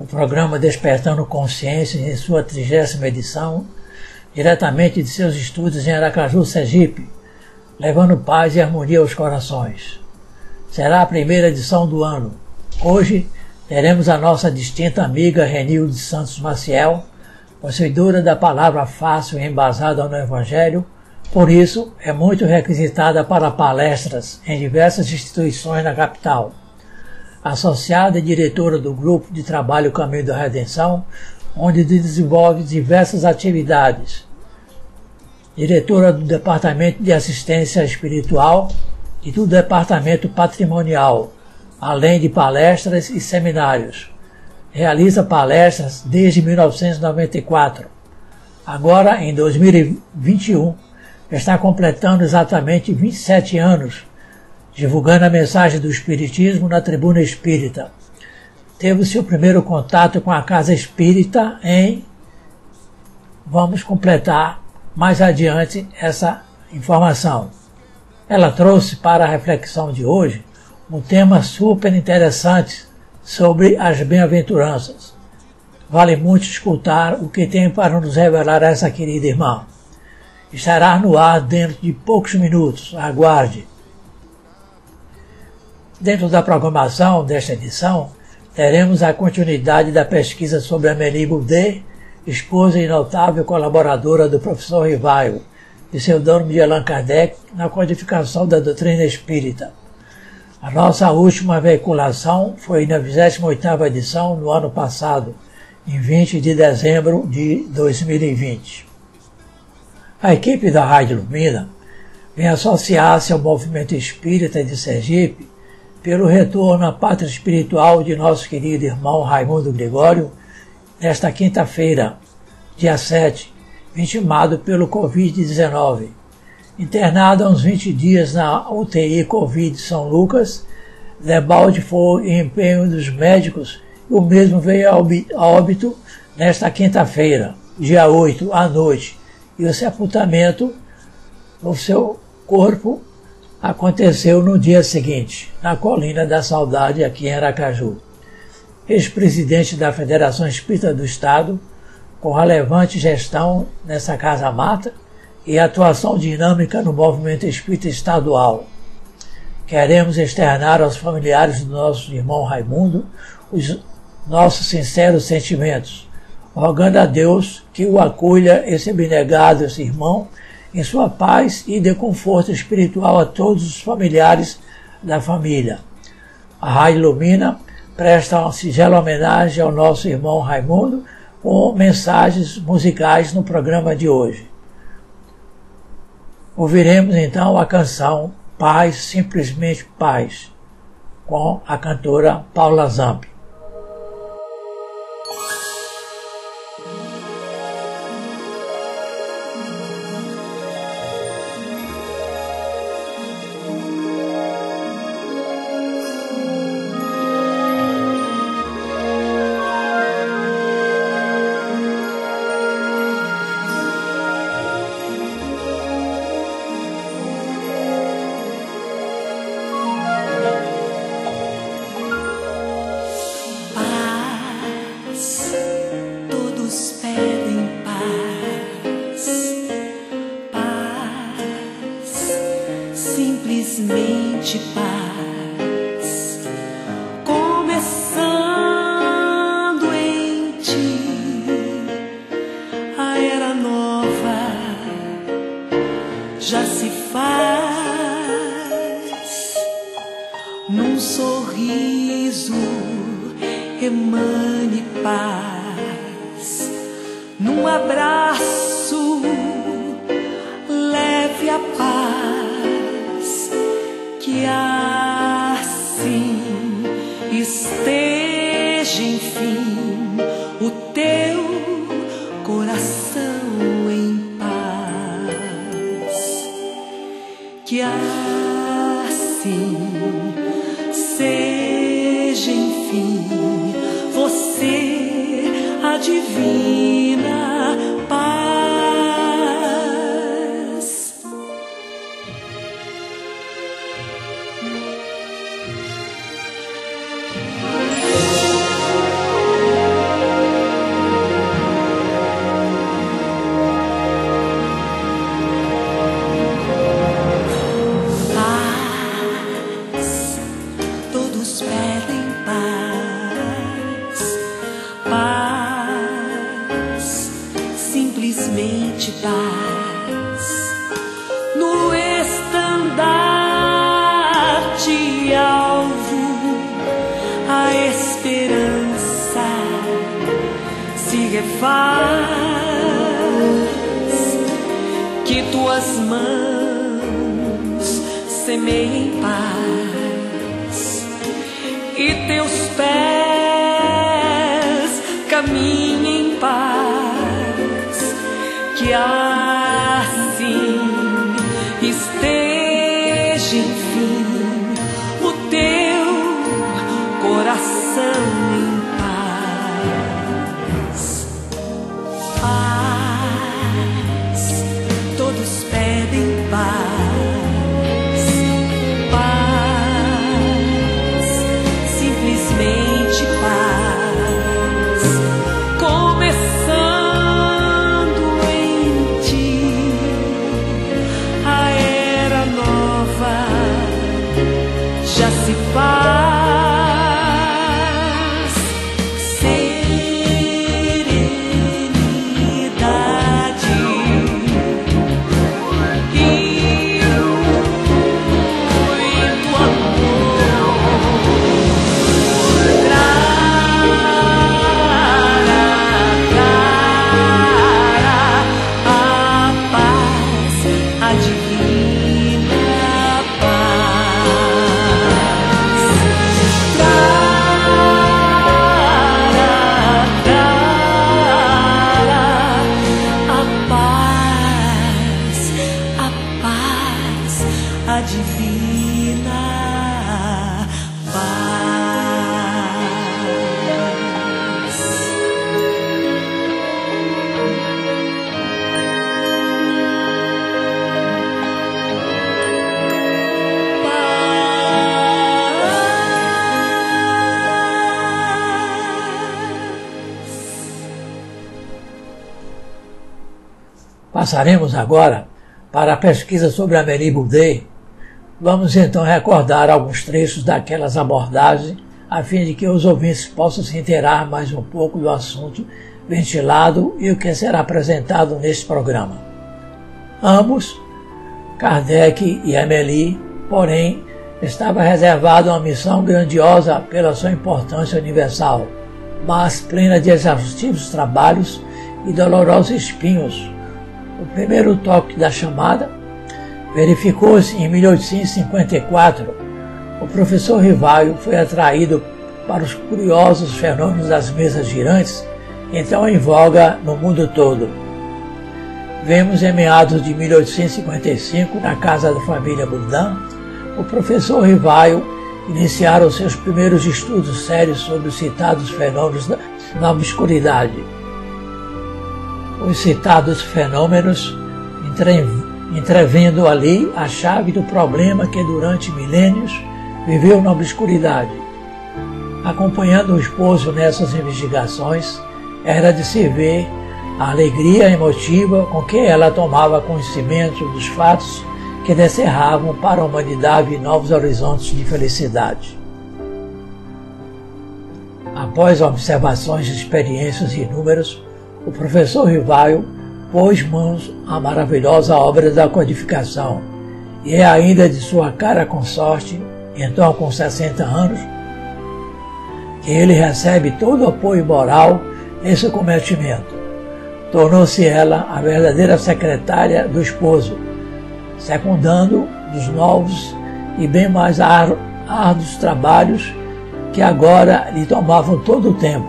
o programa Despertando Consciência em sua trigésima edição, diretamente de seus estudos em Aracaju, Sergipe, levando paz e harmonia aos corações. Será a primeira edição do ano. Hoje teremos a nossa distinta amiga Renilde Santos Maciel, possuidora da palavra fácil e embasada no Evangelho, por isso é muito requisitada para palestras em diversas instituições na capital associada e diretora do Grupo de Trabalho Caminho da Redenção, onde desenvolve diversas atividades. Diretora do Departamento de Assistência Espiritual e do Departamento Patrimonial, além de palestras e seminários. Realiza palestras desde 1994. Agora, em 2021, está completando exatamente 27 anos divulgando a mensagem do Espiritismo na Tribuna Espírita. Teve seu primeiro contato com a Casa Espírita em. Vamos completar mais adiante essa informação. Ela trouxe para a reflexão de hoje um tema super interessante sobre as bem-aventuranças. Vale muito escutar o que tem para nos revelar essa querida irmã. Estará no ar dentro de poucos minutos. Aguarde. Dentro da programação desta edição, teremos a continuidade da pesquisa sobre Amélie Boudet, esposa e notável colaboradora do professor Rivaio, pseudônimo de Allan Kardec, na codificação da doutrina espírita. A nossa última veiculação foi na 28ª edição, no ano passado, em 20 de dezembro de 2020. A equipe da Rádio Lumina vem associar-se ao movimento espírita de Sergipe pelo retorno à pátria espiritual de nosso querido irmão Raimundo Gregório, nesta quinta-feira, dia 7, vitimado pelo Covid-19. Internado há uns 20 dias na UTI Covid São Lucas, Debalde foi em empenho dos médicos e o mesmo veio a óbito nesta quinta-feira, dia 8, à noite, e o sepultamento no seu corpo aconteceu no dia seguinte, na Colina da Saudade, aqui em Aracaju. Ex-presidente da Federação Espírita do Estado, com relevante gestão nessa Casa Mata e atuação dinâmica no movimento espírita estadual. Queremos externar aos familiares do nosso irmão Raimundo os nossos sinceros sentimentos, rogando a Deus que o acolha esse abnegado esse irmão em sua paz e dê conforto espiritual a todos os familiares da família. A Rádio Lumina presta uma singela homenagem ao nosso irmão Raimundo com mensagens musicais no programa de hoje. Ouviremos então a canção Paz, Simplesmente Paz, com a cantora Paula Zampi. faz que tuas mãos semeiem paz e teus pés caminhem em paz que a Passaremos agora para a pesquisa sobre Amélie Boudet. Vamos então recordar alguns trechos daquelas abordagens, a fim de que os ouvintes possam se inteirar mais um pouco do assunto ventilado e o que será apresentado neste programa. Ambos, Kardec e Amélie, porém, estava reservado uma missão grandiosa pela sua importância universal, mas plena de exaustivos trabalhos e dolorosos espinhos o primeiro toque da chamada verificou-se em 1854. O professor Rivaio foi atraído para os curiosos fenômenos das mesas girantes, então em voga no mundo todo. Vemos em meados de 1855, na casa da família Boudin, o professor Rivaio iniciar os seus primeiros estudos sérios sobre os citados fenômenos da obscuridade os citados fenômenos, entrevendo ali a chave do problema que durante milênios viveu na obscuridade. Acompanhando o esposo nessas investigações, era de se ver a alegria emotiva com que ela tomava conhecimento dos fatos que descerravam para a humanidade novos horizontes de felicidade. Após observações e experiências inúmeras, o professor Rivaio pôs mãos à maravilhosa obra da codificação, e é ainda de sua cara consorte, então com 60 anos, que ele recebe todo o apoio moral nesse cometimento. Tornou-se ela a verdadeira secretária do esposo, secundando os novos e bem mais árduos trabalhos que agora lhe tomavam todo o tempo,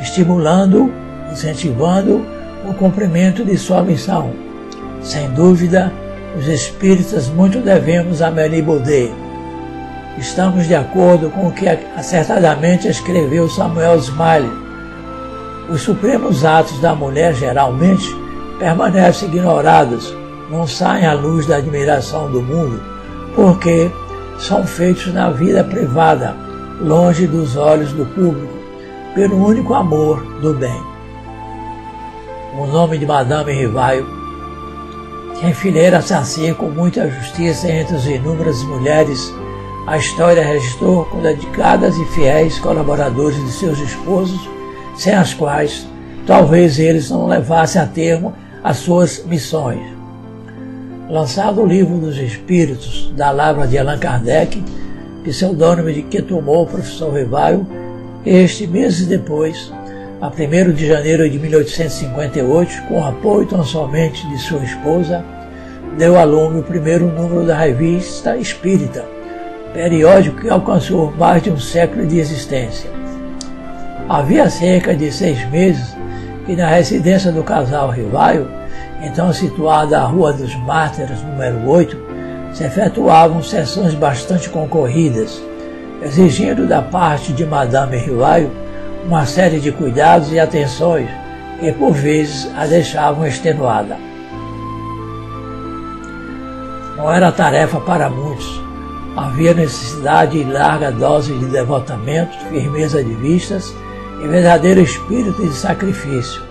estimulando incentivando o cumprimento de sua missão. Sem dúvida, os espíritas muito devemos a Amélie Baudet. Estamos de acordo com o que acertadamente escreveu Samuel Smiley. Os supremos atos da mulher geralmente permanecem ignorados, não saem à luz da admiração do mundo, porque são feitos na vida privada, longe dos olhos do público, pelo único amor do bem. O nome de Madame Rivaio, que enfileira-se assim com muita justiça entre as inúmeras mulheres, a história registrou com dedicadas e fiéis colaboradores de seus esposos, sem as quais talvez eles não levassem a termo as suas missões. Lançado o livro dos Espíritos da Lavra de Allan Kardec, pseudônimo de que tomou o professor Rivaio, este, meses depois, a 1 de janeiro de 1858, com apoio tão somente de sua esposa, deu a lume o primeiro número da revista Espírita, periódico que alcançou mais de um século de existência. Havia cerca de seis meses que na residência do casal Rivaio então situada a Rua dos Mártires, número 8, se efetuavam sessões bastante concorridas, exigindo da parte de Madame Rivaio uma série de cuidados e atenções que por vezes a deixavam extenuada. Não era tarefa para muitos. Havia necessidade de larga dose de devotamento, firmeza de vistas e verdadeiro espírito de sacrifício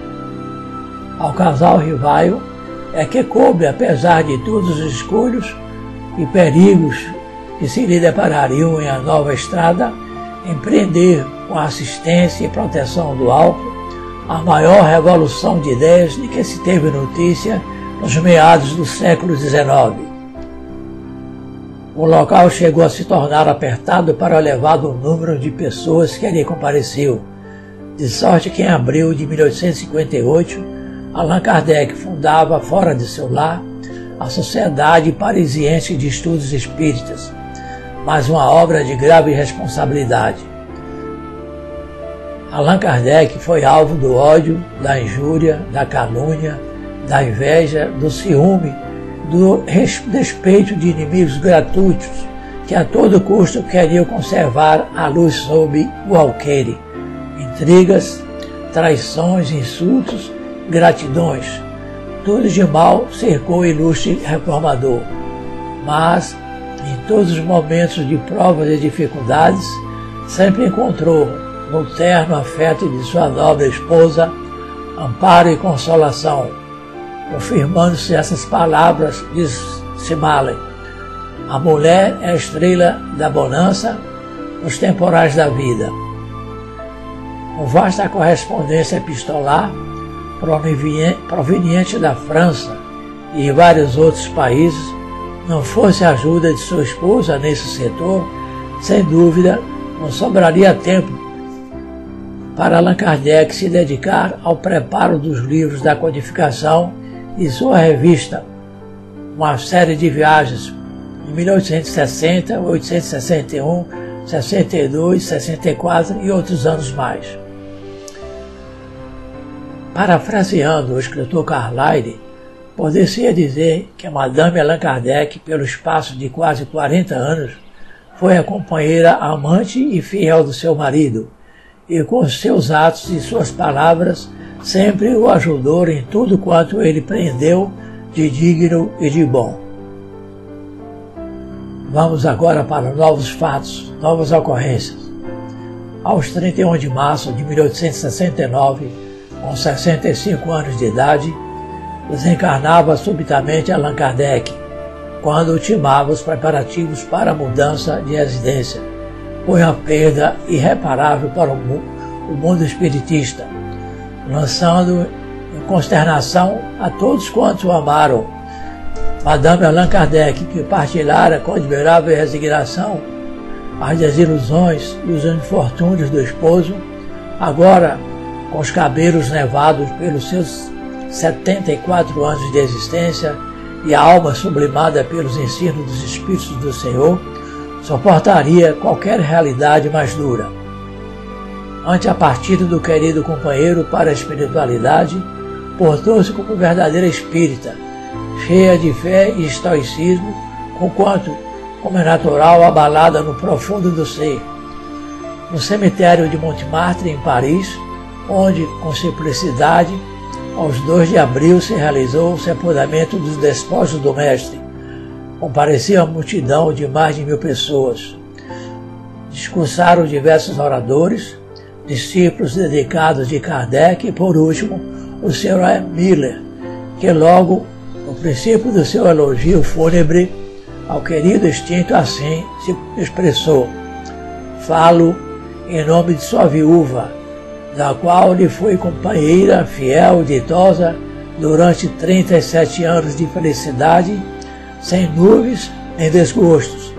ao casal Rivaio é que coube, apesar de todos os escolhos e perigos que se lhe deparariam em a nova estrada, empreender com a assistência e proteção do alto a maior revolução de ideias de que se teve notícia nos meados do século XIX. O local chegou a se tornar apertado para o elevado número de pessoas que ali compareceu, de sorte que em abril de 1858 Allan Kardec fundava, fora de seu lar, a Sociedade Parisiense de Estudos Espíritas, mas uma obra de grave responsabilidade. Allan Kardec foi alvo do ódio, da injúria, da calúnia, da inveja, do ciúme, do despeito de inimigos gratuitos que a todo custo queriam conservar a luz sob o alqueire. Intrigas, traições, insultos gratidões. Tudo de mal cercou o ilustre reformador, mas em todos os momentos de provas e dificuldades, sempre encontrou no terno afeto de sua nobre esposa amparo e consolação, confirmando-se essas palavras de Simale. A mulher é a estrela da bonança nos temporais da vida. Com vasta correspondência epistolar, proveniente da França e vários outros países, não fosse a ajuda de sua esposa nesse setor, sem dúvida não sobraria tempo para Allan Kardec se dedicar ao preparo dos livros da codificação e sua revista, uma série de viagens em 1860, 1861, 62, 64 e outros anos mais. Parafraseando o escritor Carlyle, poderia dizer que a Madame Allan Kardec, pelo espaço de quase 40 anos, foi a companheira amante e fiel do seu marido, e com seus atos e suas palavras sempre o ajudou em tudo quanto ele prendeu de digno e de bom. Vamos agora para novos fatos, novas ocorrências. Aos 31 de março de 1869, com 65 anos de idade, desencarnava subitamente Allan Kardec, quando ultimava os preparativos para a mudança de residência. Foi uma perda irreparável para o mundo espiritista, lançando em consternação a todos quantos o amaram. Madame Allan Kardec, que partilhara com admirável resignação as desilusões e os infortúnios do esposo, agora com os cabelos nevados pelos seus 74 anos de existência e a alma sublimada pelos ensinos dos Espíritos do Senhor, suportaria qualquer realidade mais dura. Ante a partida do querido companheiro para a espiritualidade, portou-se como verdadeira espírita, cheia de fé e estoicismo, conquanto, como é natural, abalada no profundo do ser. No cemitério de Montmartre, em Paris, onde, com simplicidade, aos 2 de abril se realizou o sepultamento dos despojos do Mestre. Compareceu a multidão de mais de mil pessoas. Discursaram diversos oradores, discípulos dedicados de Kardec e, por último, o Sr. Miller, que logo, no princípio do seu elogio fúnebre, ao querido extinto assim se expressou: Falo em nome de sua viúva, da qual lhe foi companheira fiel e ditosa durante 37 anos de felicidade, sem nuvens nem desgostos,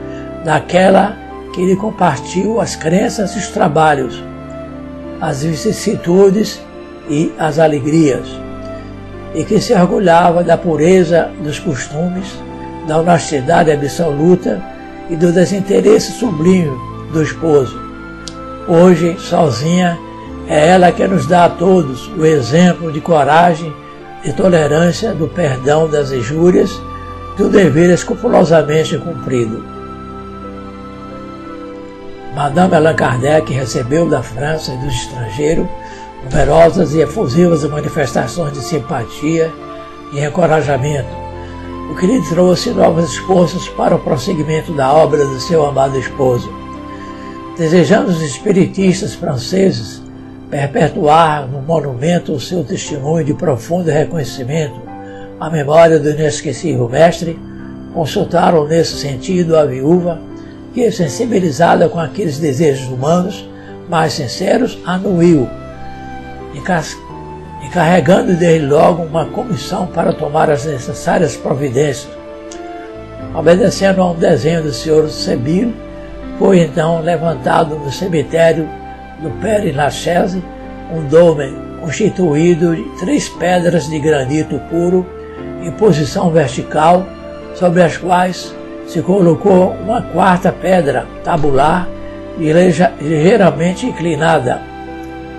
daquela que lhe compartiu as crenças e os trabalhos, as vicissitudes e as alegrias, e que se orgulhava da pureza dos costumes, da honestidade absoluta e do desinteresse sublime do esposo. Hoje, sozinha, é ela que nos dá a todos o exemplo de coragem, de tolerância, do perdão das injúrias, do dever escrupulosamente cumprido. Madame Allan Kardec recebeu da França e do estrangeiro numerosas e efusivas manifestações de simpatia e encorajamento, o que lhe trouxe novas forças para o prosseguimento da obra do seu amado esposo. Desejando os espiritistas franceses perpetuar no monumento o seu testemunho de profundo reconhecimento à memória do inesquecível mestre, consultaram nesse sentido a viúva, que, sensibilizada com aqueles desejos humanos mais sinceros, anuiu, encarregando dele logo uma comissão para tomar as necessárias providências. Obedecendo a um desenho do senhor Sebilo, foi então levantado no cemitério do Père Lachaise um dome constituído de três pedras de granito puro em posição vertical, sobre as quais se colocou uma quarta pedra tabular e ligeiramente inclinada,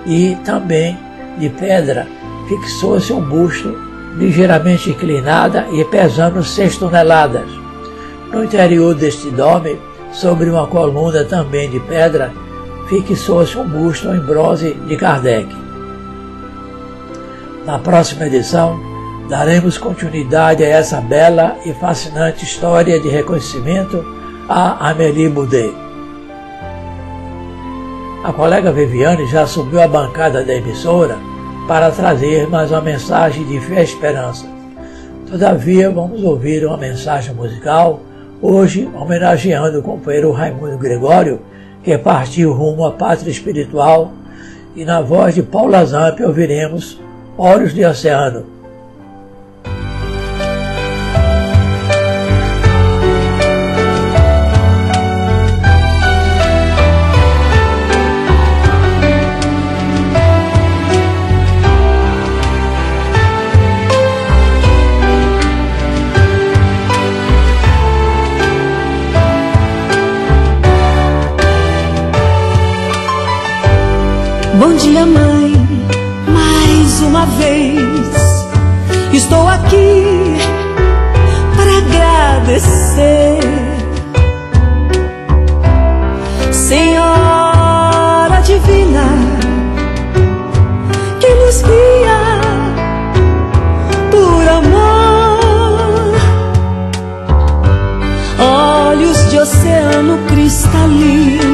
e também de pedra fixou-se um busto ligeiramente inclinada e pesando seis toneladas. No interior deste dome, sobre uma coluna também de pedra, fixou-se um busto em bronze de Kardec. Na próxima edição, daremos continuidade a essa bela e fascinante história de reconhecimento a Amélie Boudet. A colega Viviane já subiu a bancada da emissora para trazer mais uma mensagem de fé e esperança. Todavia, vamos ouvir uma mensagem musical, hoje homenageando o companheiro Raimundo Gregório, que partiu rumo à pátria espiritual, e na voz de Paula Zamp ouviremos Olhos de Oceano. Bom dia, mãe, mais uma vez. Estou aqui para agradecer. Senhora Divina, que nos guia por amor. Olhos de oceano cristalino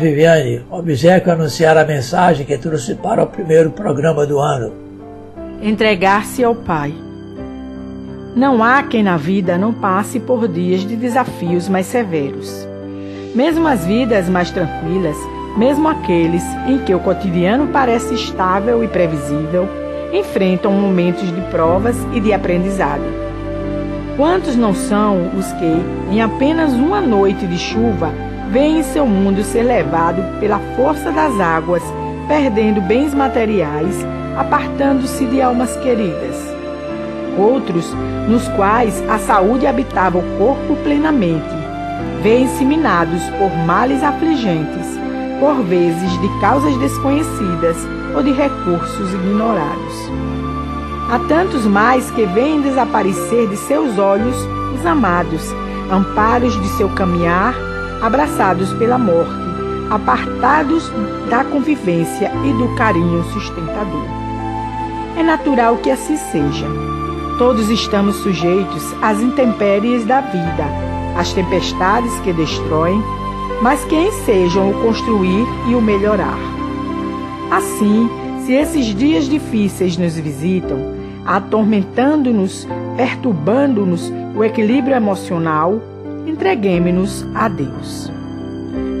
Viviane. Obsequio anunciar a mensagem que trouxe para o primeiro programa do ano. Entregar-se ao Pai. Não há quem na vida não passe por dias de desafios mais severos. Mesmo as vidas mais tranquilas, mesmo aqueles em que o cotidiano parece estável e previsível, enfrentam momentos de provas e de aprendizado. Quantos não são os que, em apenas uma noite de chuva, veem seu mundo ser levado pela força das águas, perdendo bens materiais, apartando-se de almas queridas? Outros, nos quais a saúde habitava o corpo plenamente, veem-se minados por males afligentes, por vezes de causas desconhecidas ou de recursos ignorados. Há tantos mais que veem desaparecer de seus olhos os amados, amparos de seu caminhar, abraçados pela morte, apartados da convivência e do carinho sustentador. É natural que assim seja. Todos estamos sujeitos às intempéries da vida, às tempestades que destroem, mas que ensejam o construir e o melhorar. Assim, se esses dias difíceis nos visitam, atormentando-nos, perturbando-nos o equilíbrio emocional, entreguemos-nos a Deus.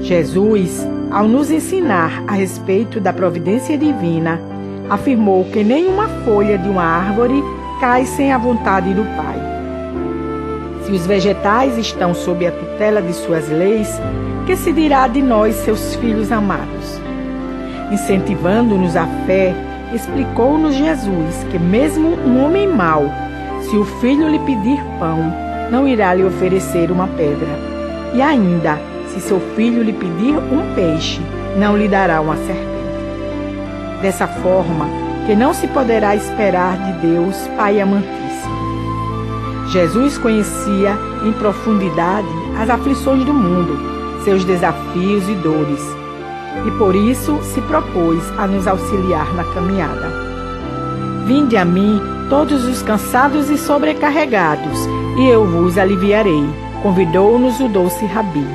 Jesus, ao nos ensinar a respeito da providência divina, afirmou que nenhuma folha de uma árvore cai sem a vontade do Pai. Se os vegetais estão sob a tutela de suas leis, que se dirá de nós, seus filhos amados? Incentivando-nos à fé, explicou-nos Jesus que, mesmo um homem mau, se o filho lhe pedir pão, não irá lhe oferecer uma pedra. E ainda, se seu filho lhe pedir um peixe, não lhe dará uma serpente. Dessa forma, que não se poderá esperar de Deus, Pai amantíssimo. Jesus conhecia em profundidade as aflições do mundo, seus desafios e dores, e por isso se propôs a nos auxiliar na caminhada. Vinde a mim, todos os cansados e sobrecarregados, e eu vos aliviarei, convidou-nos o doce Rabi.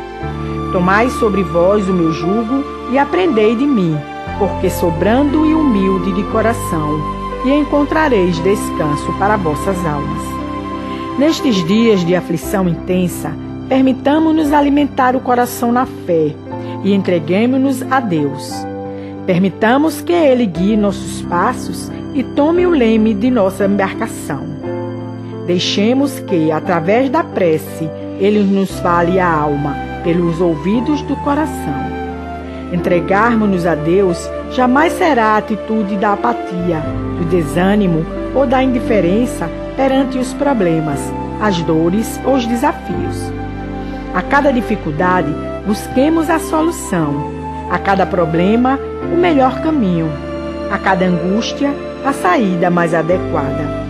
Tomai sobre vós o meu jugo e aprendei de mim, porque sou brando e humilde de coração, e encontrareis descanso para vossas almas. Nestes dias de aflição intensa, permitamos-nos alimentar o coração na fé e entreguemos-nos a Deus. Permitamos que Ele guie nossos passos e tome o leme de nossa embarcação. Deixemos que, através da prece, Ele nos fale a alma pelos ouvidos do coração. Entregarmos-nos a Deus jamais será a atitude da apatia, do desânimo ou da indiferença perante os problemas, as dores ou os desafios. A cada dificuldade, busquemos a solução. A cada problema, o melhor caminho. A cada angústia, a saída mais adequada.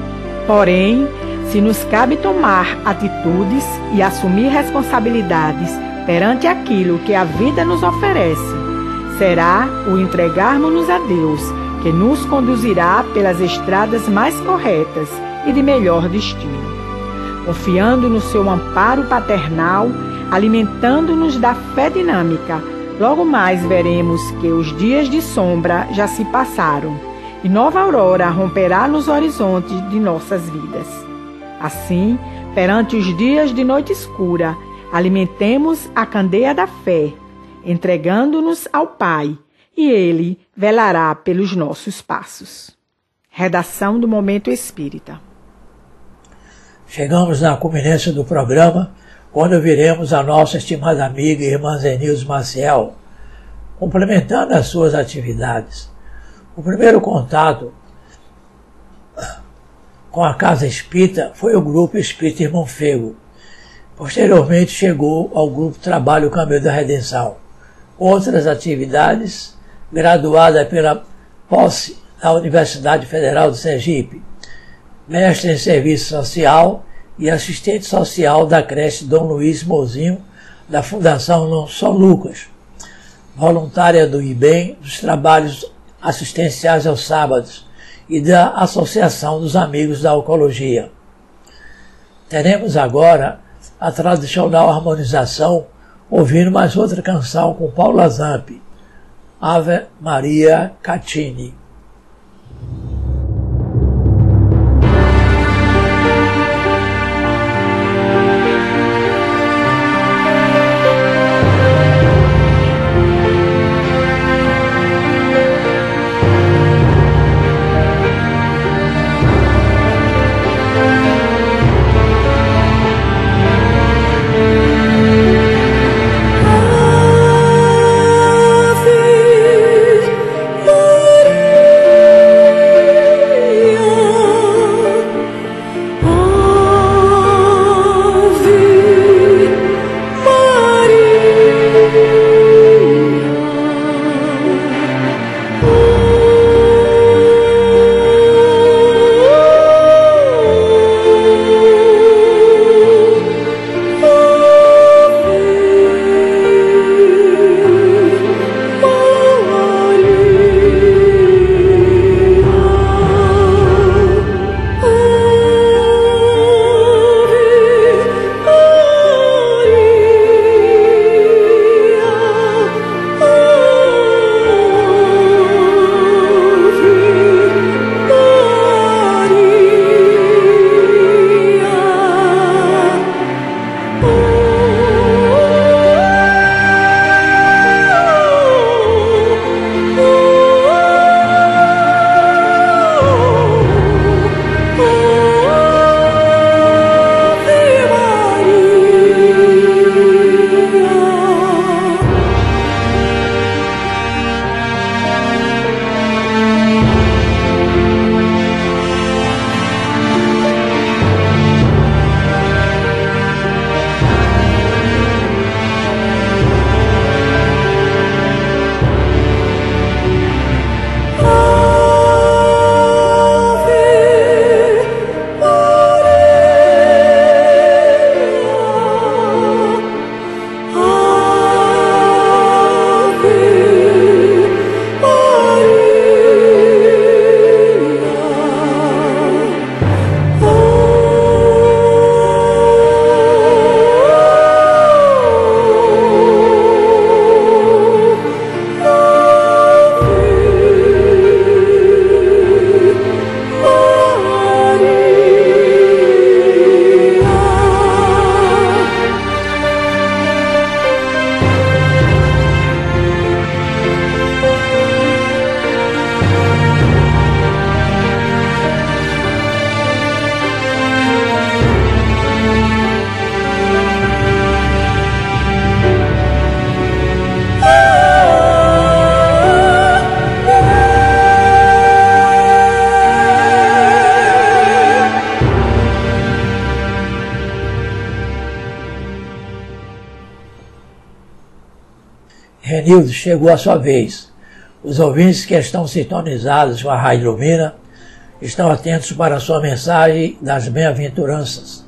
Porém, se nos cabe tomar atitudes e assumir responsabilidades perante aquilo que a vida nos oferece, será o entregarmos-nos a Deus que nos conduzirá pelas estradas mais corretas e de melhor destino. Confiando no seu amparo paternal, alimentando-nos da fé dinâmica, logo mais veremos que os dias de sombra já se passaram e nova aurora romperá nos horizontes de nossas vidas. Assim, perante os dias de noite escura, alimentemos a candeia da fé, entregando-nos ao Pai, e Ele velará pelos nossos passos. Redação do Momento Espírita. Chegamos na culminância do programa, quando viremos a nossa estimada amiga e irmã Zenilson Maciel, complementando as suas atividades. O primeiro contato com a Casa Espírita foi o Grupo Espírita Irmão Fego. Posteriormente chegou ao Grupo Trabalho Caminho da Redenção. Outras atividades, graduada pela posse da Universidade Federal de Sergipe, mestre em Serviço Social e assistente social da creche Dom Luiz Mozinho, da Fundação São Lucas, voluntária do IBEM, dos trabalhos assistenciais aos sábados e da Associação dos Amigos da Oncologia. Teremos agora a tradicional harmonização, ouvindo mais outra canção com Paula Zampi, Ave Maria Catini. Evanildo, chegou a sua vez. Os ouvintes que estão sintonizados com a Rádio Lumina estão atentos para a sua mensagem das bem-aventuranças.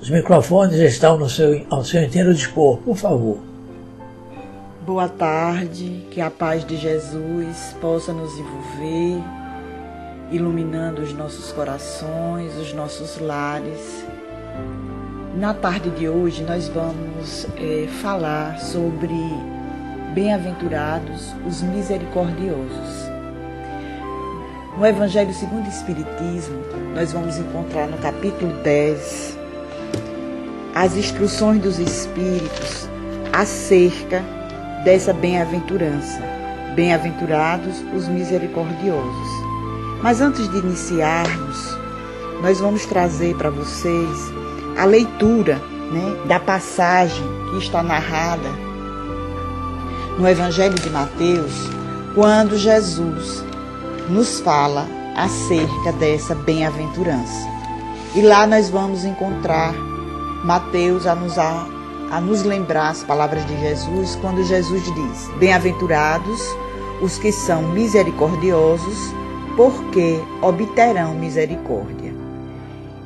Os microfones estão no seu, ao seu inteiro dispor, por favor. Boa tarde, que a paz de Jesus possa nos envolver, iluminando os nossos corações, os nossos lares. Na tarde de hoje, nós vamos é, falar sobre Bem-aventurados os misericordiosos. No Evangelho segundo o Espiritismo, nós vamos encontrar no capítulo 10 as instruções dos Espíritos acerca dessa bem-aventurança. Bem-aventurados os misericordiosos. Mas antes de iniciarmos, nós vamos trazer para vocês a leitura né, da passagem que está narrada no Evangelho de Mateus, quando Jesus nos fala acerca dessa bem-aventurança. E lá nós vamos encontrar Mateus a nos, a, a nos lembrar as palavras de Jesus, quando Jesus diz: Bem-aventurados os que são misericordiosos, porque obterão misericórdia.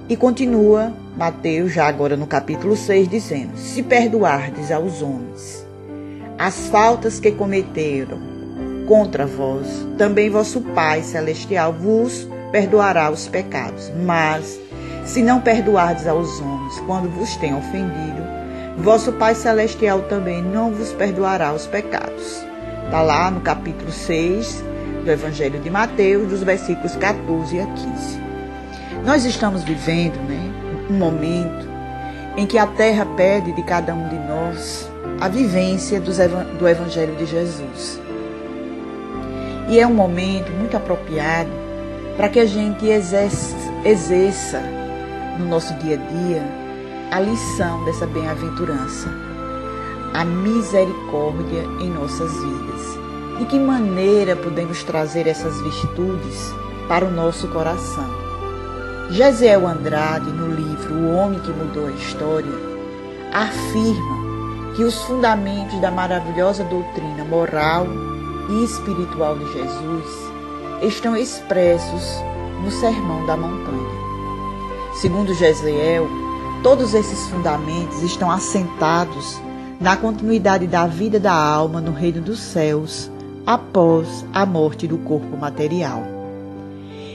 E continua Mateus, já agora no capítulo 6, dizendo: Se perdoardes aos homens as faltas que cometeram contra vós, também vosso Pai celestial vos perdoará os pecados. Mas, se não perdoardes aos homens quando vos têm ofendido, vosso Pai celestial também não vos perdoará os pecados. Está lá no capítulo 6 do Evangelho de Mateus, dos versículos 14 a 15. Nós estamos vivendo né, um momento em que a terra pede de cada um de nós a vivência do Evangelho de Jesus. E é um momento muito apropriado para que a gente exerça, no nosso dia a dia a lição dessa bem-aventurança, a misericórdia em nossas vidas. De que maneira podemos trazer essas virtudes para o nosso coração? Gesiel Andrade, no livro O Homem que Mudou a História, afirma que os fundamentos da maravilhosa doutrina moral e espiritual de Jesus estão expressos no Sermão da Montanha. Segundo Gesiel, todos esses fundamentos estão assentados na continuidade da vida da alma no reino dos céus após a morte do corpo material.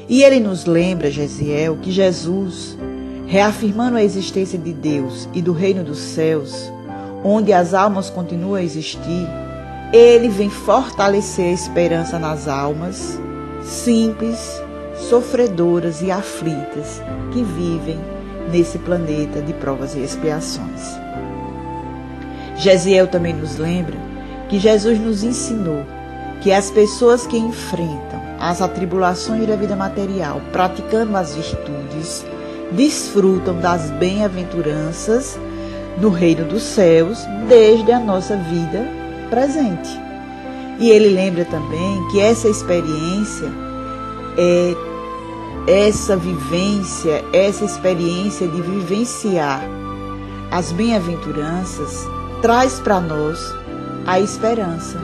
E ele nos lembra, Gesiel, que Jesus, reafirmando a existência de Deus e do reino dos céus, onde as almas continuam a existir, ele vem fortalecer a esperança nas almas simples, sofredoras e aflitas que vivem nesse planeta de provas e expiações. Gesiel também nos lembra que Jesus nos ensinou que as pessoas que enfrentam as atribulações da vida material, praticando as virtudes, desfrutam das bem-aventuranças no reino dos céus desde a nossa vida presente. E ele lembra também que essa experiência é essa vivência, essa experiência de vivenciar as bem-aventuranças traz para nós a esperança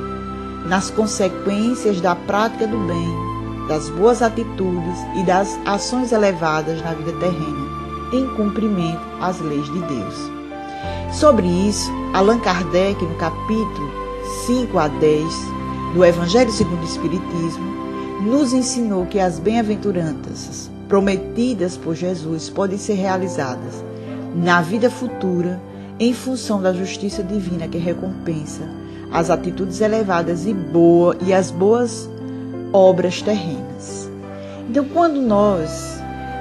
nas consequências da prática do bem, das boas atitudes e das ações elevadas na vida terrena, em cumprimento às leis de Deus. Sobre isso, Allan Kardec, no capítulo 5 a 10 do Evangelho segundo o Espiritismo, nos ensinou que as bem-aventuranças prometidas por Jesus podem ser realizadas na vida futura em função da justiça divina que recompensa as atitudes elevadas e boa e as boas obras terrenas. Então, quando nós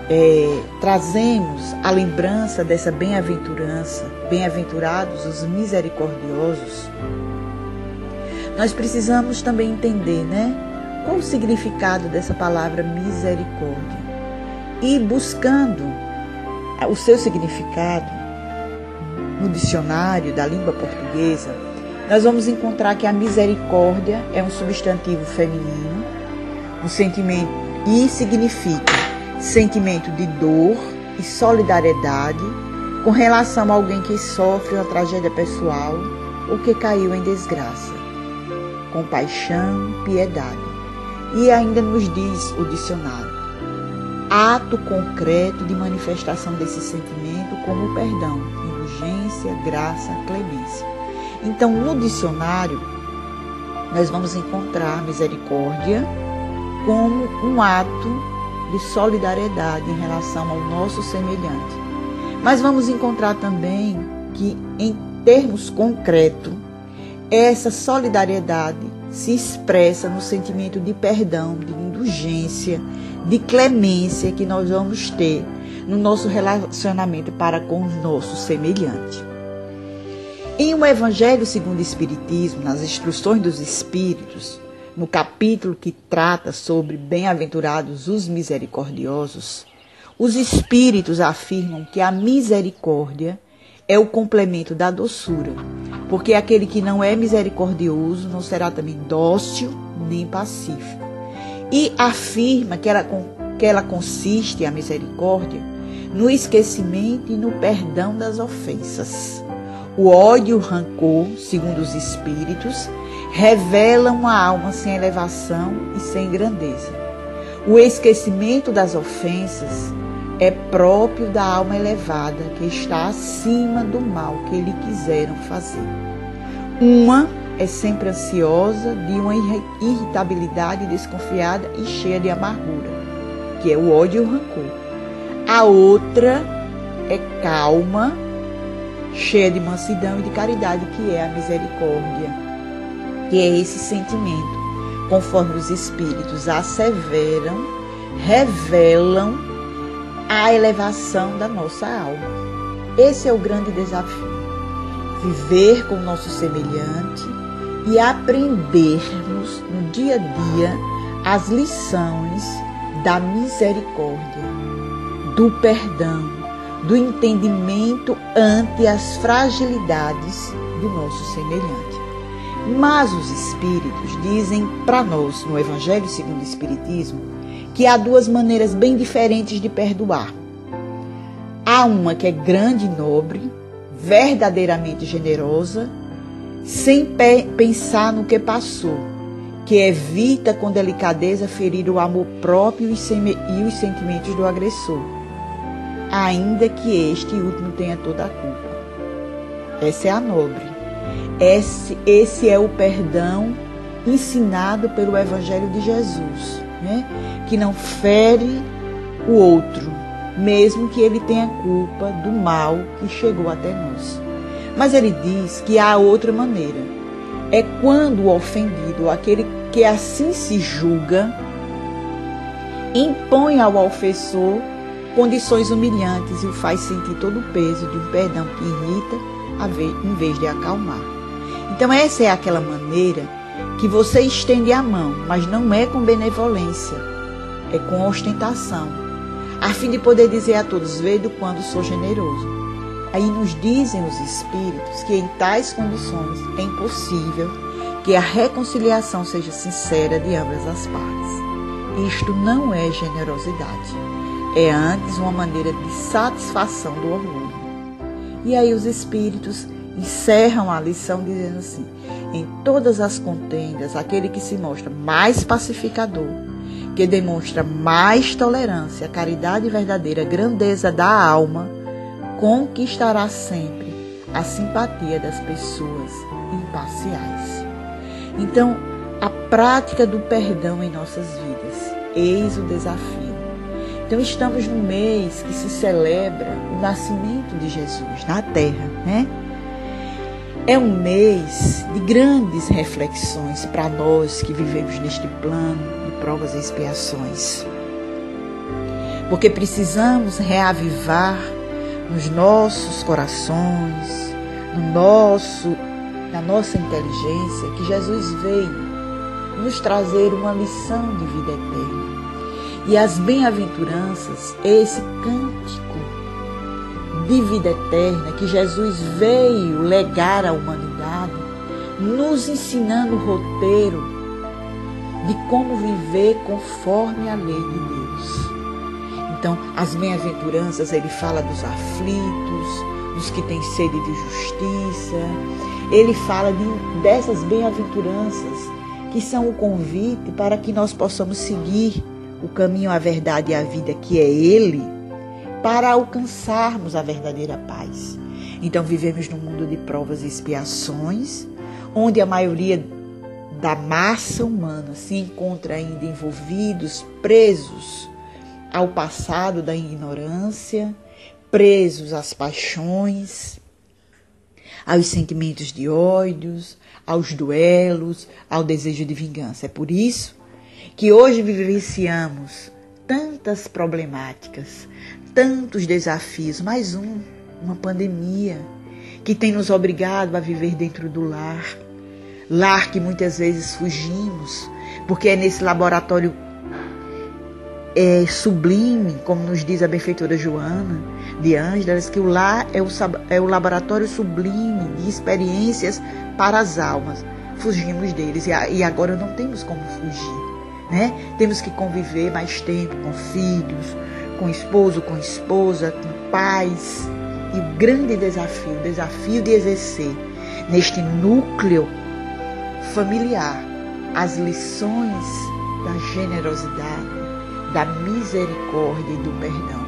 é, trazemos a lembrança dessa bem-aventurança, bem-aventurados os misericordiosos, nós precisamos também entender, né? Qual o significado dessa palavra misericórdia? E buscando o seu significado no dicionário da língua portuguesa, nós vamos encontrar que a misericórdia é um substantivo feminino, um sentimento e significa sentimento de dor e solidariedade com relação a alguém que sofre uma tragédia pessoal ou que caiu em desgraça. compaixão, piedade. E ainda nos diz o dicionário: ato concreto de manifestação desse sentimento como perdão, indulgência, graça, clemência. Então, no dicionário, nós vamos encontrar misericórdia como um ato de solidariedade em relação ao nosso semelhante. Mas vamos encontrar também que, em termos concretos, essa solidariedade se expressa no sentimento de perdão, de indulgência, de clemência que nós vamos ter no nosso relacionamento para com o nosso semelhante. Em um Evangelho segundo o Espiritismo, nas instruções dos Espíritos, no capítulo que trata sobre bem-aventurados os misericordiosos, os Espíritos afirmam que a misericórdia é o complemento da doçura, porque aquele que não é misericordioso não será também dócil nem pacífico. E afirma que ela, que ela consiste, a misericórdia, no esquecimento e no perdão das ofensas. O ódio e o rancor, segundo os espíritos, revelam uma alma sem elevação e sem grandeza. O esquecimento das ofensas é próprio da alma elevada que está acima do mal que lhe quiseram fazer. Uma é sempre ansiosa, de uma irritabilidade desconfiada e cheia de amargura, que é o ódio e o rancor. A outra é calma, cheia de mansidão e de caridade, que é a misericórdia, que é esse sentimento, conforme os espíritos asseveram, revelam a elevação da nossa alma. Esse é o grande desafio. Viver com o nosso semelhante e aprendermos no dia a dia as lições da misericórdia, do perdão, do entendimento ante as fragilidades do nosso semelhante. Mas os Espíritos dizem para nós, no Evangelho segundo o Espiritismo, que há duas maneiras bem diferentes de perdoar. Há uma que é grande e nobre, verdadeiramente generosa, sem pensar no que passou, que evita com delicadeza ferir o amor próprio e os sentimentos do agressor, ainda que este último tenha toda a culpa. Essa é a nobre. Esse, esse é o perdão ensinado pelo Evangelho de Jesus né? que não fere o outro, mesmo que ele tenha culpa do mal que chegou até nós. Mas ele diz que há outra maneira. É quando o ofendido, aquele que assim se julga, impõe ao ofensor condições humilhantes e o faz sentir todo o peso de um perdão que irrita, em vez de acalmar. Então, essa é aquela maneira que você estende a mão, mas não é com benevolência, é com ostentação, a fim de poder dizer a todos: vejo quando sou generoso. Aí nos dizem os espíritos que em tais condições é impossível que a reconciliação seja sincera de ambas as partes. Isto não é generosidade, é antes uma maneira de satisfação do orgulho. E aí os espíritos encerram a lição dizendo assim: em todas as contendas, aquele que se mostra mais pacificador, que demonstra mais tolerância, caridade verdadeira, grandeza da alma, conquistará sempre a simpatia das pessoas imparciais. Então, a prática do perdão em nossas vidas, eis o desafio. Então, estamos no mês que se celebra o nascimento de Jesus na terra, né? É um mês de grandes reflexões para nós que vivemos neste plano de provas e expiações. Porque precisamos reavivar nos nossos corações, no nosso, na nossa inteligência, que Jesus veio nos trazer uma lição de vida eterna. E as bem-aventuranças, esse cântico de vida eterna que Jesus veio legar à humanidade, nos ensinando o roteiro de como viver conforme a lei de Deus. Então, as bem-aventuranças, ele fala dos aflitos, dos que têm sede de justiça. Ele fala de, dessas bem-aventuranças que são o convite para que nós possamos seguir o caminho, a verdade e a vida, que é Ele, para alcançarmos a verdadeira paz. Então, vivemos num mundo de provas e expiações, onde a maioria da massa humana se encontra ainda envolvidos, presos ao passado da ignorância, presos às paixões, aos sentimentos de ódios, aos duelos, ao desejo de vingança. É por isso que hoje vivenciamos tantas problemáticas, tantos desafios, mais um, uma pandemia que tem nos obrigado a viver dentro do lar. Lar que muitas vezes fugimos, porque é nesse laboratório é, sublime, como nos diz a benfeitora Joana de Ângeles, que o lar é o, é o laboratório sublime de experiências para as almas. Fugimos deles e agora não temos como fugir. Né? Temos que conviver mais tempo com filhos, com esposo, com esposa, com pais. E o grande desafio, o desafio de exercer neste núcleo familiar as lições da generosidade, da misericórdia e do perdão.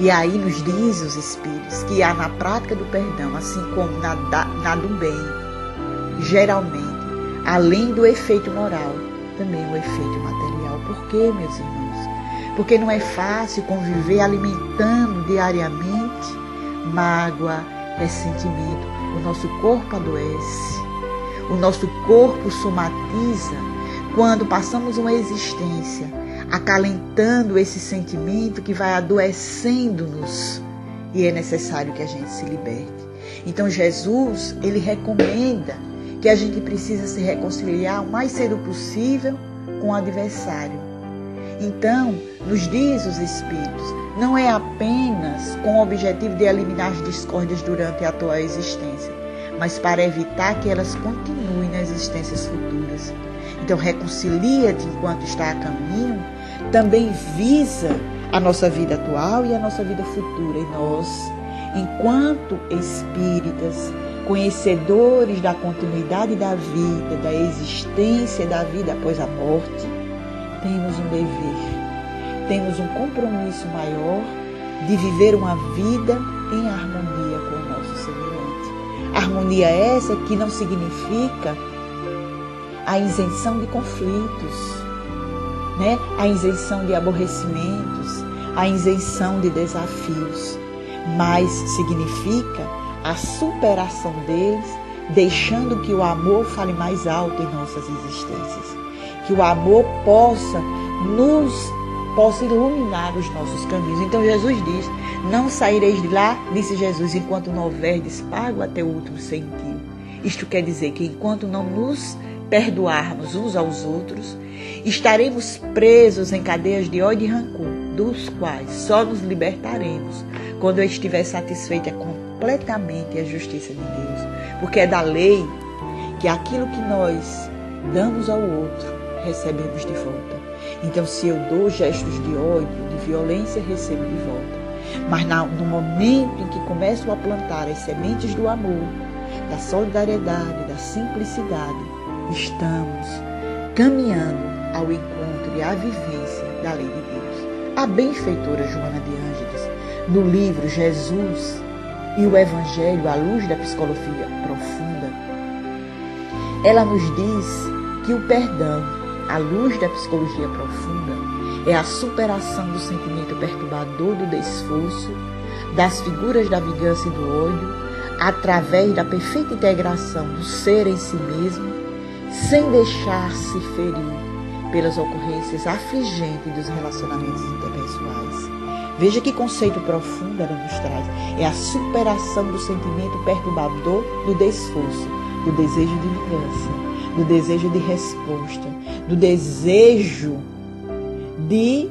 E aí nos diz os Espíritos que há na prática do perdão, assim como na, na do bem, geralmente, além do efeito moral, também o efeito material. Por quê, meus irmãos? Porque não é fácil conviver alimentando diariamente mágoa, ressentimento. O nosso corpo adoece, o nosso corpo somatiza quando passamos uma existência acalentando esse sentimento que vai adoecendo-nos e é necessário que a gente se liberte. Então Jesus, ele recomenda que a gente precisa se reconciliar o mais cedo possível com o adversário. Então, nos diz os Espíritos, não é apenas com o objetivo de eliminar as discórdias durante a atual existência, mas para evitar que elas continuem nas existências futuras. Então, reconcilia-te enquanto está a caminho, também visa a nossa vida atual e a nossa vida futura. E nós, enquanto espíritas, conhecedores da continuidade da vida, da existência da vida após a morte, temos um dever, temos um compromisso maior de viver uma vida em harmonia com o nosso semelhante. Harmonia essa que não significa a isenção de conflitos, né? a isenção de aborrecimentos, a isenção de desafios, mas significa a superação deles, deixando que o amor fale mais alto em nossas existências, que o amor possa nos possa iluminar os nossos caminhos. Então Jesus diz: Não saireis de lá, disse Jesus, enquanto não houverdes pago até o último centavo. Isto quer dizer que enquanto não nos perdoarmos uns aos outros, estaremos presos em cadeias de ódio e rancor, dos quais só nos libertaremos quando eu estiver satisfeita completamente a justiça de Deus. Porque é da lei que aquilo que nós damos ao outro, recebemos de volta. Então, se eu dou gestos de ódio, de violência, recebo de volta. Mas no momento em que começo a plantar as sementes do amor, da solidariedade, da simplicidade, estamos caminhando ao encontro e à vivência da lei de Deus. A benfeitora Joana de Ângeles, no livro Jesus e o Evangelho à luz da psicologia profunda, ela nos diz que o perdão, à luz da psicologia profunda, é a superação do sentimento perturbador do desforço, das figuras da vingança e do ódio, através da perfeita integração do ser em si mesmo sem deixar-se ferir pelas ocorrências afligentes dos relacionamentos interpessoais. Veja que conceito profundo ela nos traz. É a superação do sentimento perturbador do desforço, do desejo de vingança, do desejo de resposta, do desejo de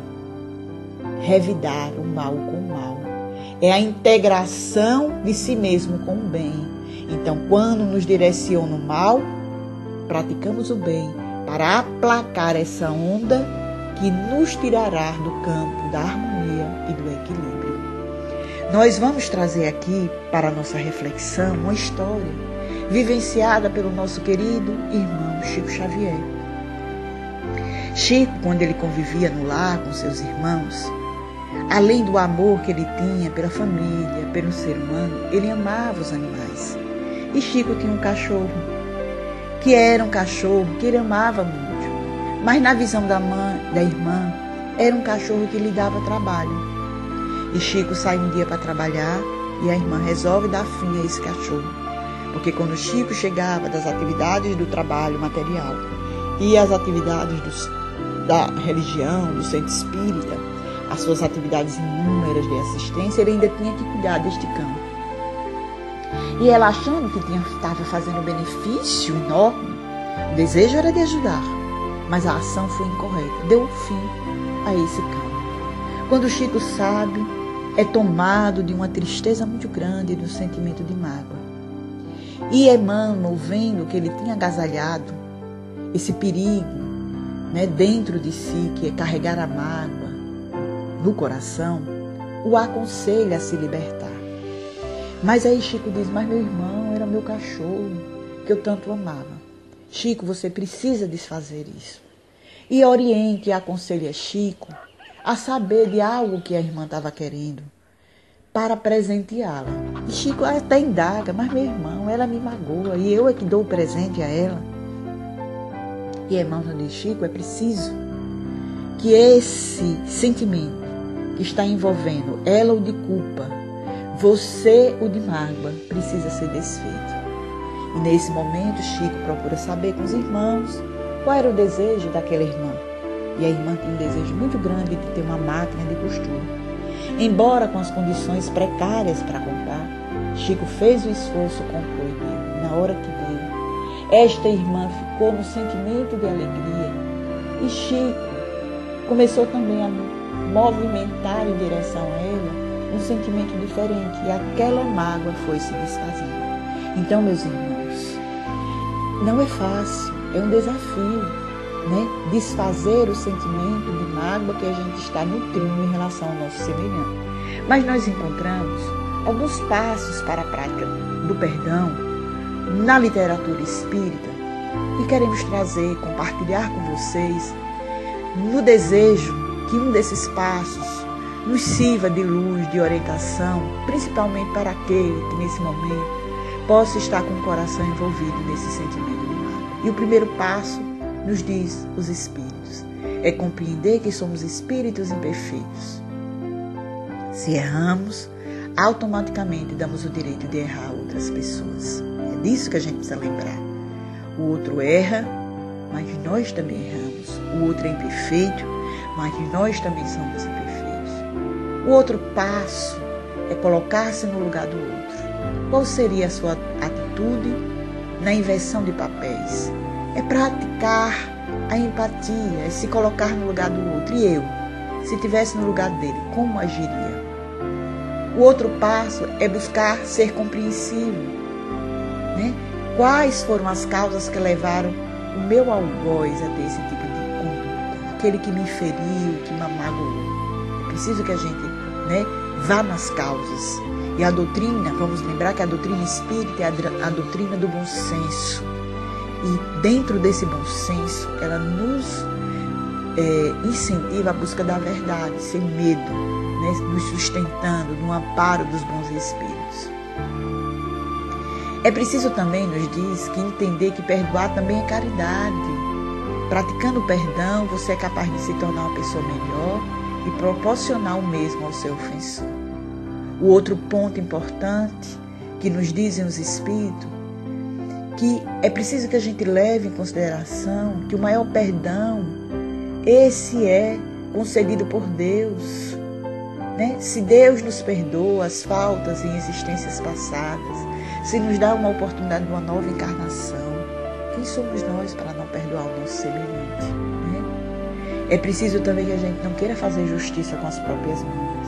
revidar o mal com o mal. É a integração de si mesmo com o bem. Então, quando nos direciona o mal, praticamos o bem para aplacar essa onda que nos tirará do campo da harmonia e do equilíbrio. Nós vamos trazer aqui para nossa reflexão uma história vivenciada pelo nosso querido irmão Chico Xavier. Chico, quando ele convivia no lar com seus irmãos, além do amor que ele tinha pela família, pelo ser humano, ele amava os animais. E Chico tinha um cachorro, que era um cachorro que ele amava muito, mas na visão da mãe, da irmã, era um cachorro que lhe dava trabalho. E Chico sai um dia para trabalhar e a irmã resolve dar fim a esse cachorro. Porque quando Chico chegava das atividades do trabalho material e as atividades dos, da religião, do centro espírita, as suas atividades inúmeras de assistência, ele ainda tinha que cuidar deste cão. E ela achando que estava fazendo um benefício enorme, o desejo era de ajudar, mas a ação foi incorreta, deu fim a esse cão. Quando Chico sabe, é tomado de uma tristeza muito grande e de um sentimento de mágoa. E Emmanuel, vendo que ele tinha agasalhado esse perigo né, dentro de si, que é carregar a mágoa no coração, o aconselha a se libertar. Mas aí Chico diz: Mas meu irmão era meu cachorro, que eu tanto amava. Chico, você precisa desfazer isso. E oriente e aconselha Chico a saber de algo que a irmã estava querendo para presenteá-la. E Chico até indaga, mas meu irmão, ela me magoa e eu é que dou o presente a ela. E irmão diz, Chico, é preciso que esse sentimento que está envolvendo ela o de culpa, você o de mágoa, precisa ser desfeito. E nesse momento, Chico procura saber com os irmãos qual era o desejo daquela irmã. E a irmã tinha um desejo muito grande de ter uma máquina de costura. Embora com as condições precárias para comprar, Chico fez o esforço, comprou e deu. Na hora que deu, esta irmã ficou no sentimento de alegria e Chico começou também a movimentar em direção a ela um sentimento diferente e aquela mágoa foi se desfazendo. Então, meus irmãos, não é fácil, é um desafio né, desfazer o sentimento de mágoa que a gente está nutrindo em relação ao nosso semelhante. Mas nós encontramos alguns passos para a prática do perdão na literatura espírita e queremos trazer, compartilhar com vocês, no desejo que um desses passos nos sirva de luz, de orientação, principalmente para aquele que nesse momento possa estar com o coração envolvido nesse sentimento. E o primeiro passo nos diz os Espíritos. É compreender que somos espíritos imperfeitos. Se erramos, automaticamente damos o direito de errar outras pessoas. É disso que a gente precisa lembrar. O outro erra, mas nós também erramos. O outro é imperfeito, mas nós também somos imperfeitos. O outro passo é colocar-se no lugar do outro. Qual seria a sua atitude na inversão de é praticar a empatia, é se colocar no lugar do outro. E eu, se estivesse no lugar dele, como agiria? O outro passo é buscar ser compreensivo. Né? Quais foram as causas que levaram o meu algoz a ter esse tipo de conduta? Aquele que me feriu, que me magoou. É preciso que a gente né, vá nas causas. E a doutrina, vamos lembrar que a doutrina espírita é a, a doutrina do bom senso e dentro desse bom senso, ela nos é, incentiva a busca da verdade, sem medo, né? nos sustentando no amparo dos bons espíritos. É preciso também, nos diz, que entender que perdoar também é caridade. Praticando o perdão, você é capaz de se tornar uma pessoa melhor e proporcionar o mesmo ao seu ofensor. O outro ponto importante que nos dizem os Espíritos que é preciso que a gente leve em consideração que o maior perdão, esse é concedido por Deus. Né? Se Deus nos perdoa as faltas em existências passadas, se nos dá uma oportunidade de uma nova encarnação, quem somos nós para não perdoar o nosso semelhante? Né? É preciso também que a gente não queira fazer justiça com as próprias mãos,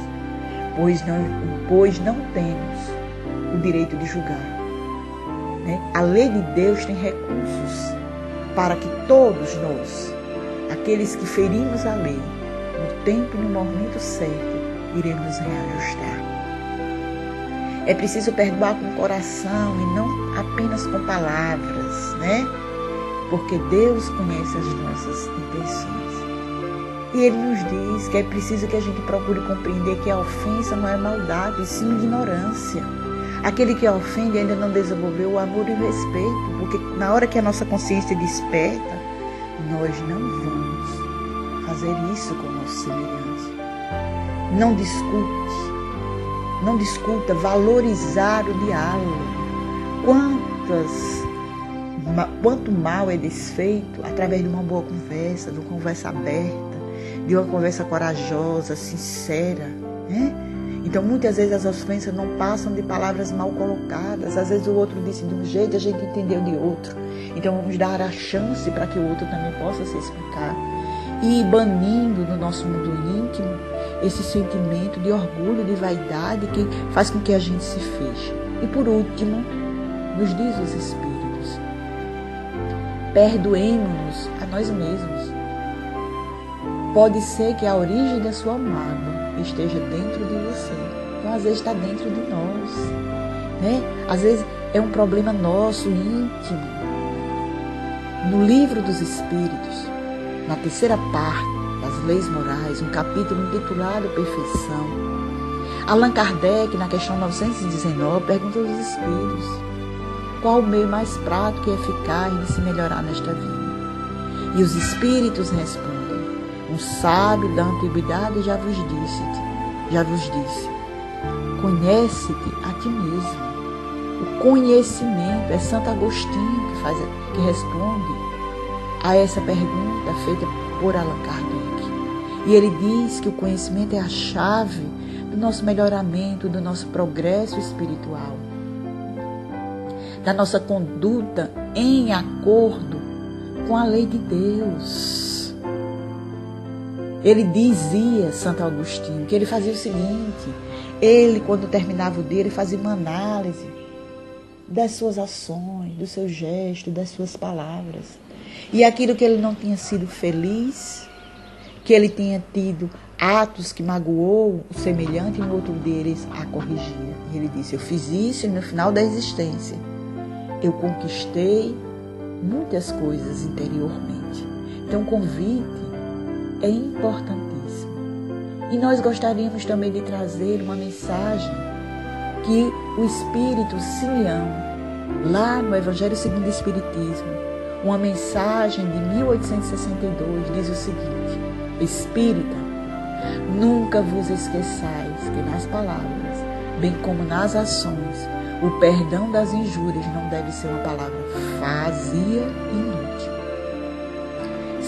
pois não, pois não temos o direito de julgar né? A lei de Deus tem recursos para que todos nós, aqueles que ferimos a lei, no tempo e no momento certo, iremos reajustar. É preciso perdoar com o coração e não apenas com palavras, né? Porque Deus conhece as nossas intenções. E Ele nos diz que é preciso que a gente procure compreender que a ofensa não é maldade, sim ignorância. Aquele que ofende ainda não desenvolveu o amor e o respeito, porque na hora que a nossa consciência desperta, nós não vamos fazer isso com o nosso semelhante. Não discute, não discuta, valorizar o diálogo. Quantas, quanto mal é desfeito através de uma boa conversa, de uma conversa aberta, de uma conversa corajosa, sincera, né? Então, muitas vezes as ofensas não passam de palavras mal colocadas. Às vezes o outro disse de um jeito, a gente entendeu de outro. Então, vamos dar a chance para que o outro também possa se explicar. E banindo no nosso mundo íntimo esse sentimento de orgulho, de vaidade que faz com que a gente se feche. E por último, nos diz os Espíritos, perdoemos-nos a nós mesmos. Pode ser que a origem da sua mágoa esteja dentro de você. Então, às vezes, está dentro de nós. Né? Às vezes, é um problema nosso, íntimo. No livro dos Espíritos, na terceira parte, das leis morais, um capítulo intitulado Perfeição. Allan Kardec, na questão 919, pergunta aos espíritos: qual o meio mais prático e eficaz de se melhorar nesta vida? E os espíritos respondem: um sábio da antiguidade já vos disse, já vos disse: conhece-te a ti mesmo. O conhecimento é Santo Agostinho que faz, que responde a essa pergunta feita por Allan Kardec. E ele diz que o conhecimento é a chave do nosso melhoramento, do nosso progresso espiritual, da nossa conduta em acordo com a lei de Deus. Ele dizia, Santo Agostinho, que ele fazia o seguinte: ele, quando terminava o dia, ele fazia uma análise das suas ações, dos seus gestos, das suas palavras. E aquilo que ele não tinha sido feliz, que ele tenha tido atos que magoou o semelhante e no outro deles a corrigia. E ele disse: Eu fiz isso e no final da existência eu conquistei muitas coisas interiormente. Então, convite é importantíssimo. E nós gostaríamos também de trazer uma mensagem que o Espírito Simeão, lá no Evangelho segundo o Espiritismo, uma mensagem de 1862, diz o seguinte: espírita, nunca vos esqueçais que nas palavras, bem como nas ações, o perdão das injúrias não deve ser uma palavra vazia e inútil.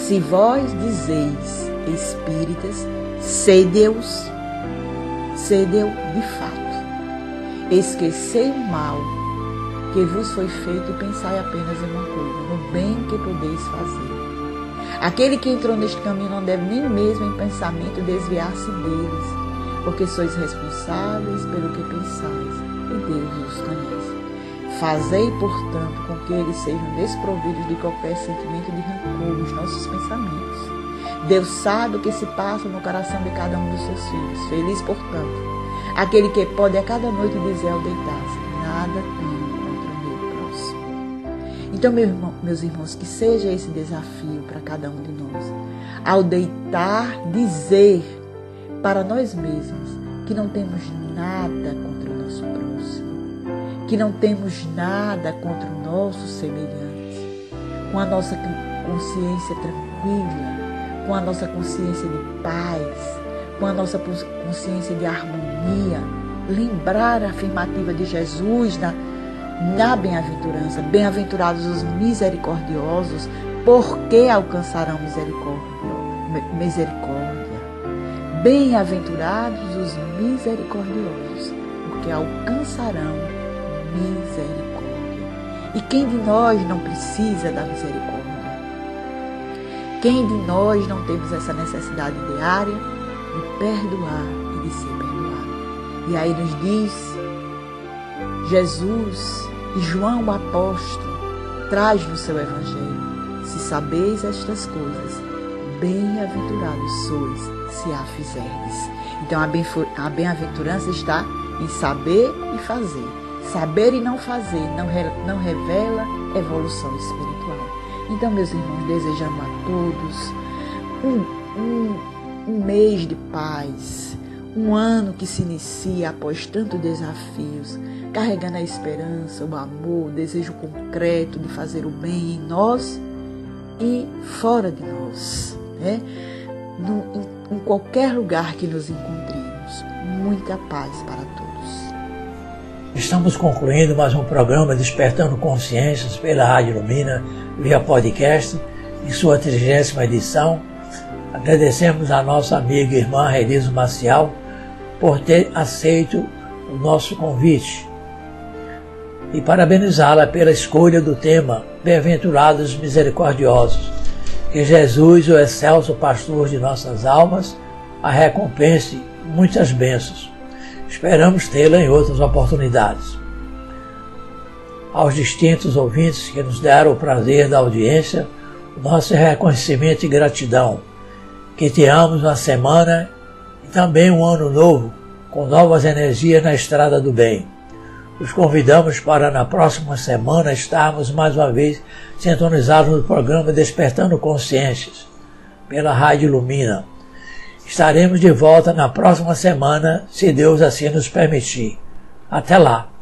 Se vós dizeis espíritas, sede-os, sede-o de fato. Esquecei o mal que vos foi feito e pensai apenas em uma coisa, no bem que podeis fazer Aquele que entrou neste caminho não deve nem mesmo em pensamento desviar-se deles, porque sois responsáveis pelo que pensais, e Deus os conhece. Fazei, portanto, com que eles sejam desprovidos de qualquer sentimento de rancor nos nossos pensamentos. Deus sabe o que se passa no coração de cada um dos seus filhos. Feliz, portanto, aquele que pode a cada noite dizer ao deitar-se: Nada tenho então, meus irmãos, que seja esse desafio para cada um de nós. Ao deitar, dizer para nós mesmos que não temos nada contra o nosso próximo, que não temos nada contra o nosso semelhante, com a nossa consciência tranquila, com a nossa consciência de paz, com a nossa consciência de harmonia, lembrar a afirmativa de Jesus na na bem-aventurança. Bem-aventurados os misericordiosos, porque alcançarão misericórdia. misericórdia. Bem-aventurados os misericordiosos, porque alcançarão misericórdia. E quem de nós não precisa da misericórdia? Quem de nós não temos essa necessidade diária de perdoar e de ser perdoado? E aí nos diz Jesus e João o apóstolo traz no seu evangelho: Se sabeis estas coisas, bem-aventurados sois se a fizerdes. Então a bem-aventurança está em saber e fazer. Saber e não fazer não, re, não revela evolução espiritual. Então, meus irmãos, desejamos todos um, um, um mês de paz, um ano que se inicia após tantos desafios, carregando a esperança, o amor, o desejo concreto de fazer o bem em nós e fora de nós, né? No, em, em qualquer lugar que nos encontremos. Muita paz para todos. Estamos concluindo mais um programa Despertando Consciências pela Rádio Lumina via podcast, em sua trigésima edição. Agradecemos a nossa amiga e irmã Reliso Maciel por ter aceito o nosso convite e parabenizá-la pela escolha do tema Bem-aventurados misericordiosos. Que Jesus, o excelso pastor de nossas almas, a recompense muitas bênçãos. Esperamos tê-la em outras oportunidades. Aos distintos ouvintes que nos deram o prazer da audiência, nosso reconhecimento e gratidão. Que tenhamos uma semana e também um ano novo com novas energias na estrada do bem. Os convidamos para na próxima semana estarmos mais uma vez sintonizados no programa Despertando Consciências, pela Rádio Lumina. Estaremos de volta na próxima semana, se Deus assim nos permitir. Até lá!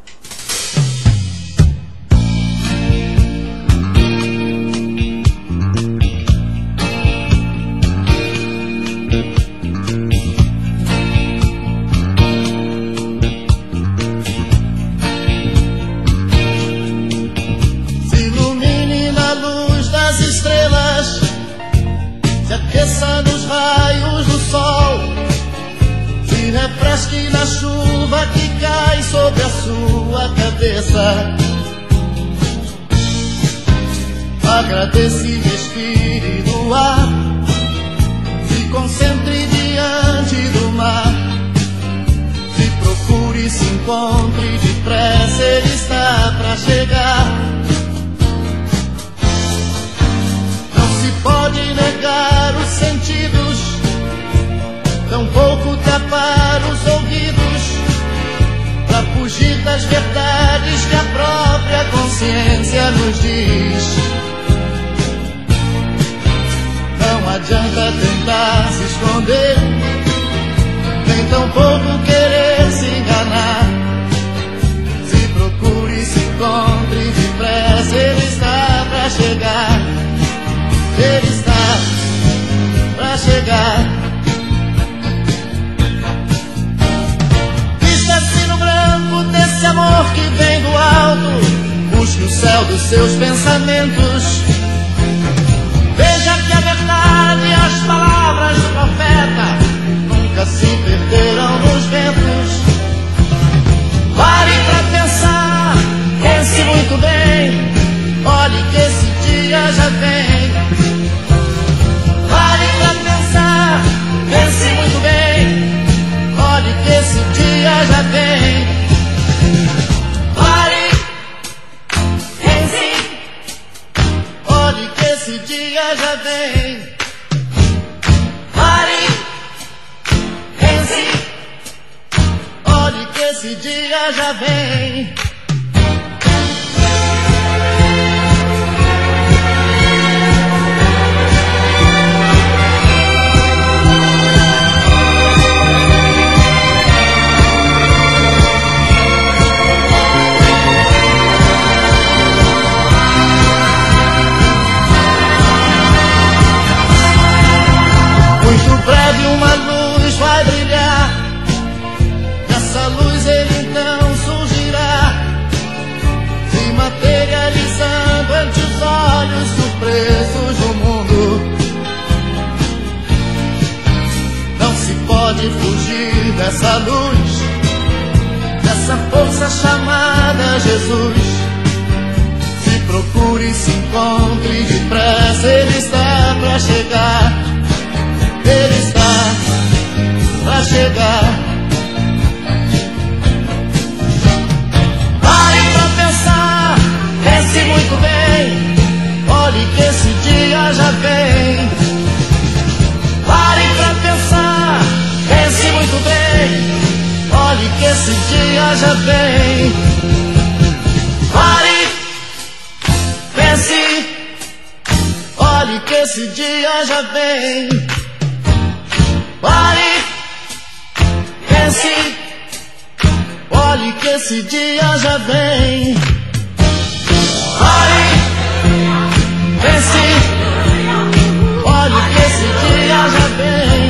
Agradece e respire do ar. Se concentre diante do mar. Se procure, se encontre depressa, ele está para chegar. Não se pode negar os sentidos, tampouco tapar os ouvidos, para fugir das verdades que a própria consciência nos diz. Adianta tentar se esconder, nem tampouco querer se enganar. Se procure, se encontre depressa, ele está pra chegar. Ele está pra chegar. Vista-se no branco desse amor que vem do alto, busque o céu dos seus pensamentos as palavras profeta nunca se perderam nos ventos. Pare pra pensar, pense muito bem, olhe que esse dia já vem. Pare pra pensar, pense muito bem, olhe que esse dia já vem. Pare, pense, olhe que esse dia já vem. Esse dia já vem. Encontre depressa, ele está para chegar. Ele está para chegar. Pense muito bem, olhe que esse dia já vem. Pare pra pensar, pense muito bem, olhe que esse dia já vem. esse dia já vem. Pare, pense, olhe que esse dia já vem. Pare, pense, olhe que esse dia já vem.